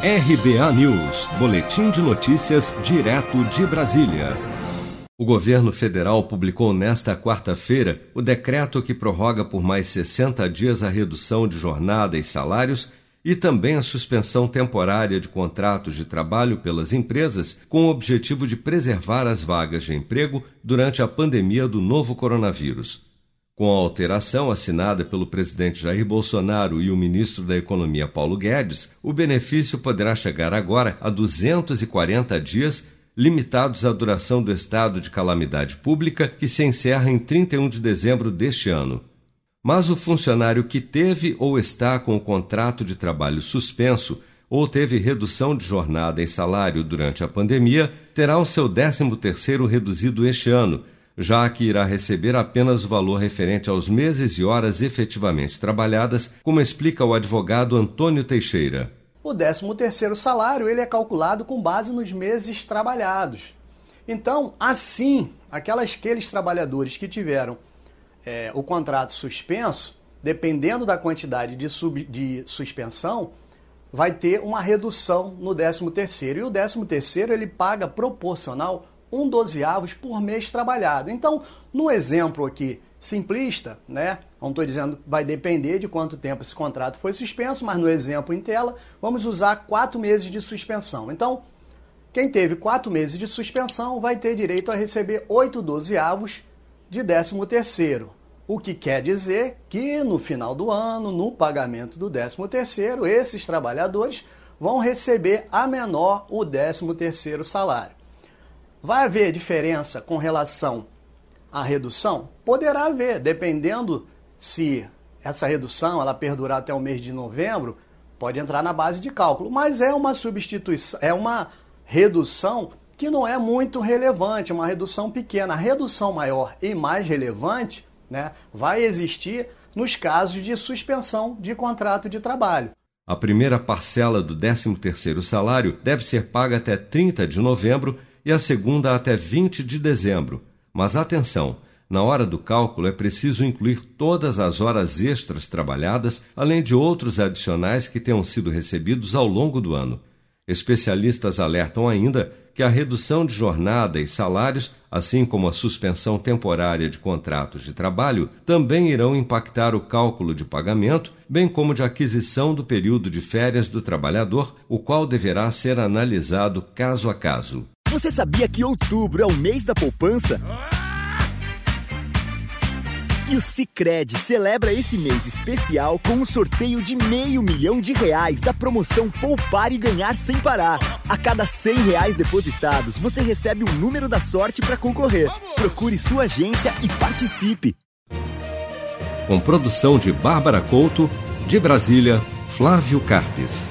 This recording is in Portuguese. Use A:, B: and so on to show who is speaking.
A: RBA News, Boletim de Notícias, direto de Brasília. O governo federal publicou nesta quarta-feira o decreto que prorroga por mais 60 dias a redução de jornada e salários e também a suspensão temporária de contratos de trabalho pelas empresas, com o objetivo de preservar as vagas de emprego durante a pandemia do novo coronavírus. Com a alteração assinada pelo presidente Jair Bolsonaro e o ministro da Economia Paulo Guedes, o benefício poderá chegar agora a 240 dias, limitados à duração do estado de calamidade pública, que se encerra em 31 de dezembro deste ano. Mas o funcionário que teve ou está com o contrato de trabalho suspenso ou teve redução de jornada e salário durante a pandemia terá o seu 13º reduzido este ano já que irá receber apenas o valor referente aos meses e horas efetivamente trabalhadas, como explica o advogado Antônio Teixeira.
B: O 13º salário ele é calculado com base nos meses trabalhados. Então, assim, aquelas, aqueles trabalhadores que tiveram é, o contrato suspenso, dependendo da quantidade de, sub, de suspensão, vai ter uma redução no 13º. E o 13º ele paga proporcional um dozeavos por mês trabalhado. Então, no exemplo aqui simplista, né? Não estou dizendo vai depender de quanto tempo esse contrato foi suspenso, mas no exemplo em tela, vamos usar quatro meses de suspensão. Então, quem teve quatro meses de suspensão vai ter direito a receber oito dozeavos de décimo terceiro. O que quer dizer que no final do ano, no pagamento do décimo terceiro, esses trabalhadores vão receber a menor o décimo terceiro salário. Vai haver diferença com relação à redução? Poderá haver, dependendo se essa redução ela perdurar até o mês de novembro, pode entrar na base de cálculo, mas é uma substituição, é uma redução que não é muito relevante, uma redução pequena. A redução maior e mais relevante né, vai existir nos casos de suspensão de contrato de trabalho.
A: A primeira parcela do 13º salário deve ser paga até 30 de novembro e a segunda até 20 de dezembro. Mas atenção! Na hora do cálculo é preciso incluir todas as horas extras trabalhadas, além de outros adicionais que tenham sido recebidos ao longo do ano. Especialistas alertam ainda que a redução de jornada e salários, assim como a suspensão temporária de contratos de trabalho, também irão impactar o cálculo de pagamento, bem como de aquisição do período de férias do trabalhador, o qual deverá ser analisado caso a caso.
C: Você sabia que outubro é o mês da poupança? E o Cicred celebra esse mês especial com um sorteio de meio milhão de reais da promoção Poupar e Ganhar Sem Parar. A cada cem reais depositados, você recebe um número da sorte para concorrer. Procure sua agência e participe.
A: Com produção de Bárbara Couto, de Brasília, Flávio Carpes.